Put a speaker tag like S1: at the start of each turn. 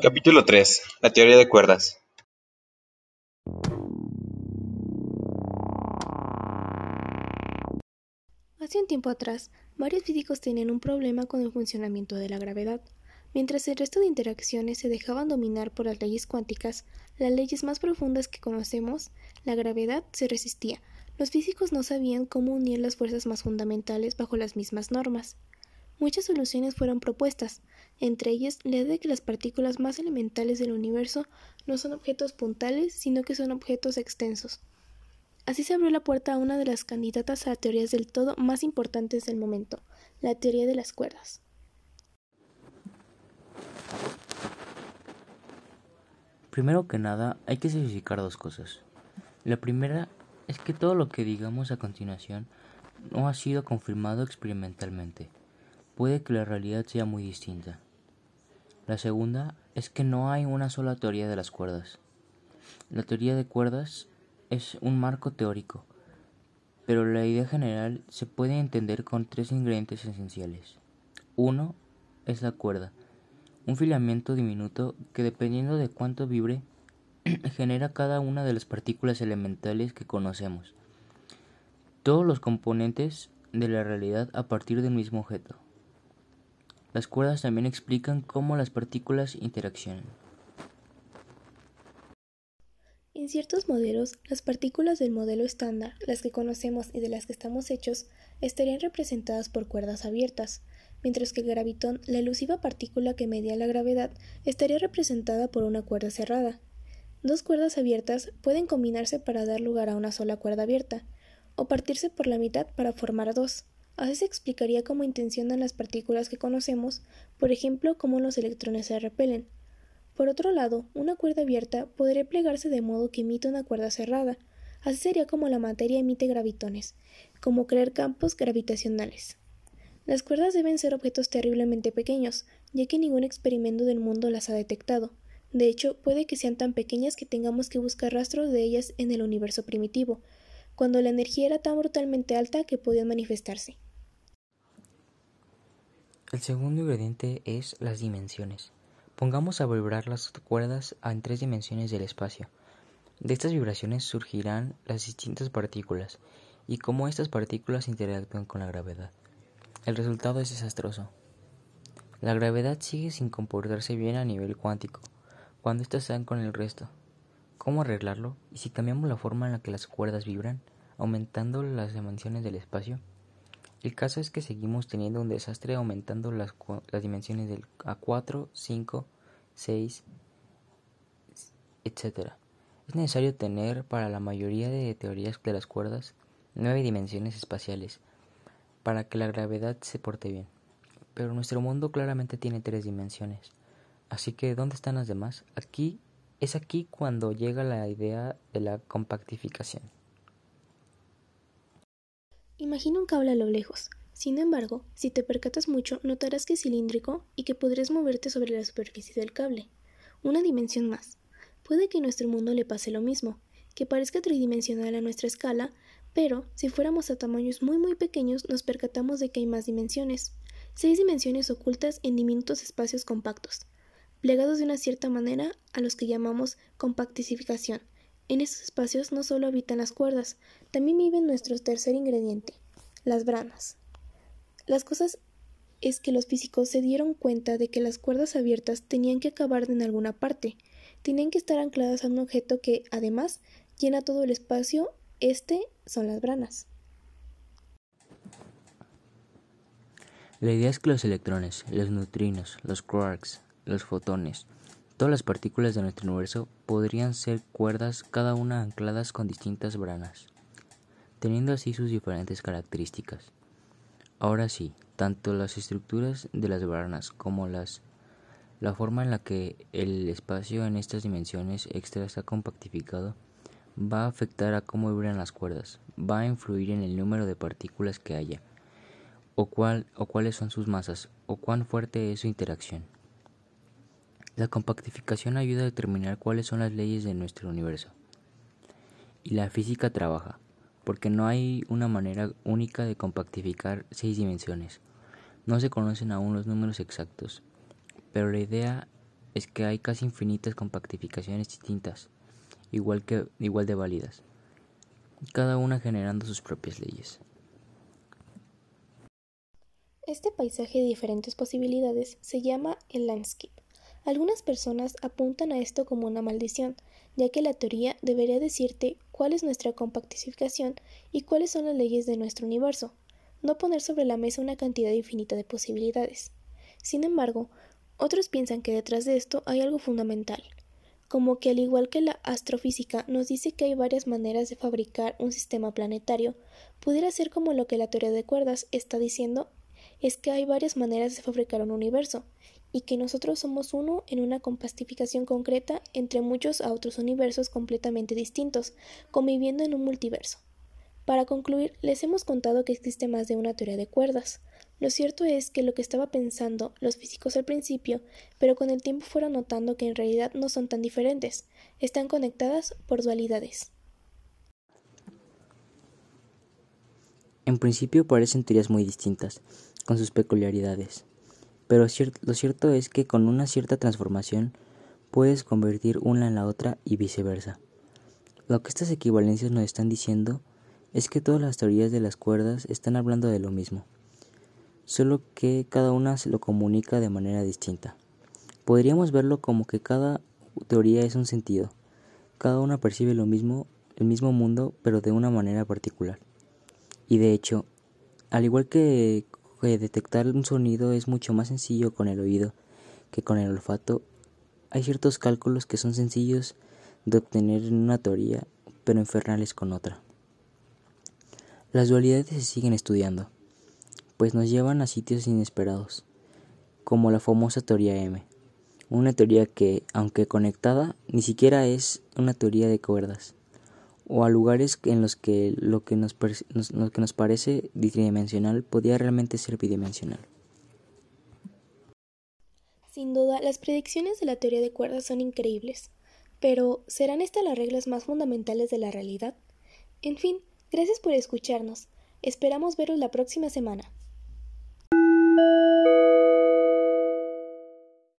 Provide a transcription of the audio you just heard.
S1: Capítulo 3. La teoría de cuerdas.
S2: Hace un tiempo atrás, varios físicos tenían un problema con el funcionamiento de la gravedad. Mientras el resto de interacciones se dejaban dominar por las leyes cuánticas, las leyes más profundas que conocemos, la gravedad se resistía. Los físicos no sabían cómo unir las fuerzas más fundamentales bajo las mismas normas. Muchas soluciones fueron propuestas, entre ellas la idea de que las partículas más elementales del universo no son objetos puntales, sino que son objetos extensos. Así se abrió la puerta a una de las candidatas a teorías del todo más importantes del momento, la teoría de las cuerdas.
S3: Primero que nada, hay que especificar dos cosas. La primera es que todo lo que digamos a continuación no ha sido confirmado experimentalmente puede que la realidad sea muy distinta. La segunda es que no hay una sola teoría de las cuerdas. La teoría de cuerdas es un marco teórico, pero la idea general se puede entender con tres ingredientes esenciales. Uno es la cuerda, un filamento diminuto que dependiendo de cuánto vibre genera cada una de las partículas elementales que conocemos. Todos los componentes de la realidad a partir del mismo objeto. Las cuerdas también explican cómo las partículas interaccionan.
S2: En ciertos modelos, las partículas del modelo estándar, las que conocemos y de las que estamos hechos, estarían representadas por cuerdas abiertas, mientras que el gravitón, la elusiva partícula que media la gravedad, estaría representada por una cuerda cerrada. Dos cuerdas abiertas pueden combinarse para dar lugar a una sola cuerda abierta, o partirse por la mitad para formar dos. Así se explicaría cómo intencionan las partículas que conocemos, por ejemplo, cómo los electrones se repelen. Por otro lado, una cuerda abierta podría plegarse de modo que emite una cuerda cerrada. Así sería como la materia emite gravitones, como crear campos gravitacionales. Las cuerdas deben ser objetos terriblemente pequeños, ya que ningún experimento del mundo las ha detectado. De hecho, puede que sean tan pequeñas que tengamos que buscar rastros de ellas en el universo primitivo, cuando la energía era tan brutalmente alta que podían manifestarse.
S3: El segundo ingrediente es las dimensiones. Pongamos a vibrar las cuerdas en tres dimensiones del espacio. De estas vibraciones surgirán las distintas partículas y cómo estas partículas interactúan con la gravedad. El resultado es desastroso. La gravedad sigue sin comportarse bien a nivel cuántico, cuando éstas están con el resto. ¿Cómo arreglarlo? ¿Y si cambiamos la forma en la que las cuerdas vibran, aumentando las dimensiones del espacio? El caso es que seguimos teniendo un desastre aumentando las, las dimensiones del A4, 5, 6, etc. Es necesario tener para la mayoría de teorías de las cuerdas nueve dimensiones espaciales para que la gravedad se porte bien. Pero nuestro mundo claramente tiene tres dimensiones. Así que, ¿dónde están las demás? Aquí es aquí cuando llega la idea de la compactificación.
S2: Imagina un cable a lo lejos. Sin embargo, si te percatas mucho, notarás que es cilíndrico y que podrías moverte sobre la superficie del cable. Una dimensión más. Puede que a nuestro mundo le pase lo mismo, que parezca tridimensional a nuestra escala, pero si fuéramos a tamaños muy muy pequeños nos percatamos de que hay más dimensiones. Seis dimensiones ocultas en diminutos espacios compactos plegados de una cierta manera a los que llamamos compactificación. En estos espacios no solo habitan las cuerdas, también viven nuestro tercer ingrediente, las branas. Las cosas es que los físicos se dieron cuenta de que las cuerdas abiertas tenían que acabar en alguna parte, tenían que estar ancladas a un objeto que, además, llena todo el espacio, este son las branas.
S3: La idea es que los electrones, los neutrinos, los quarks, los fotones. Todas las partículas de nuestro universo podrían ser cuerdas cada una ancladas con distintas branas, teniendo así sus diferentes características. Ahora sí, tanto las estructuras de las branas como la forma en la que el espacio en estas dimensiones extra está compactificado va a afectar a cómo vibran las cuerdas, va a influir en el número de partículas que haya, o, cuál, o cuáles son sus masas, o cuán fuerte es su interacción. La compactificación ayuda a determinar cuáles son las leyes de nuestro universo. Y la física trabaja, porque no hay una manera única de compactificar seis dimensiones. No se conocen aún los números exactos, pero la idea es que hay casi infinitas compactificaciones distintas, igual, que, igual de válidas, cada una generando sus propias leyes.
S2: Este paisaje de diferentes posibilidades se llama el landscape. Algunas personas apuntan a esto como una maldición, ya que la teoría debería decirte cuál es nuestra compactificación y cuáles son las leyes de nuestro universo, no poner sobre la mesa una cantidad infinita de posibilidades. Sin embargo, otros piensan que detrás de esto hay algo fundamental, como que al igual que la astrofísica nos dice que hay varias maneras de fabricar un sistema planetario, pudiera ser como lo que la teoría de cuerdas está diciendo es que hay varias maneras de fabricar un universo, y que nosotros somos uno en una compastificación concreta entre muchos a otros universos completamente distintos, conviviendo en un multiverso. Para concluir, les hemos contado que existe más de una teoría de cuerdas. Lo cierto es que lo que estaba pensando los físicos al principio, pero con el tiempo fueron notando que en realidad no son tan diferentes, están conectadas por dualidades.
S3: En principio parecen teorías muy distintas, con sus peculiaridades. Pero lo cierto es que con una cierta transformación puedes convertir una en la otra y viceversa. Lo que estas equivalencias nos están diciendo es que todas las teorías de las cuerdas están hablando de lo mismo, solo que cada una se lo comunica de manera distinta. Podríamos verlo como que cada teoría es un sentido, cada una percibe lo mismo, el mismo mundo, pero de una manera particular. Y de hecho, al igual que detectar un sonido es mucho más sencillo con el oído que con el olfato. Hay ciertos cálculos que son sencillos de obtener en una teoría, pero infernales con otra. Las dualidades se siguen estudiando, pues nos llevan a sitios inesperados, como la famosa teoría M, una teoría que, aunque conectada, ni siquiera es una teoría de cuerdas o a lugares en los que lo que nos, lo que nos parece tridimensional podía realmente ser bidimensional.
S2: Sin duda, las predicciones de la teoría de cuerdas son increíbles, pero ¿serán estas las reglas más fundamentales de la realidad? En fin, gracias por escucharnos. Esperamos veros la próxima semana.